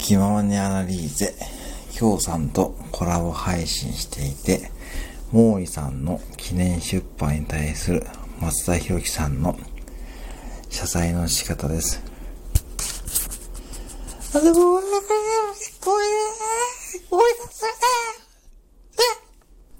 気ままにアナリーゼ、京さんとコラボ配信していて、モ毛利さんの記念出版に対する松田博樹さんの謝罪の仕方です。あ、でも、ごめんなさい。ごめんなさい。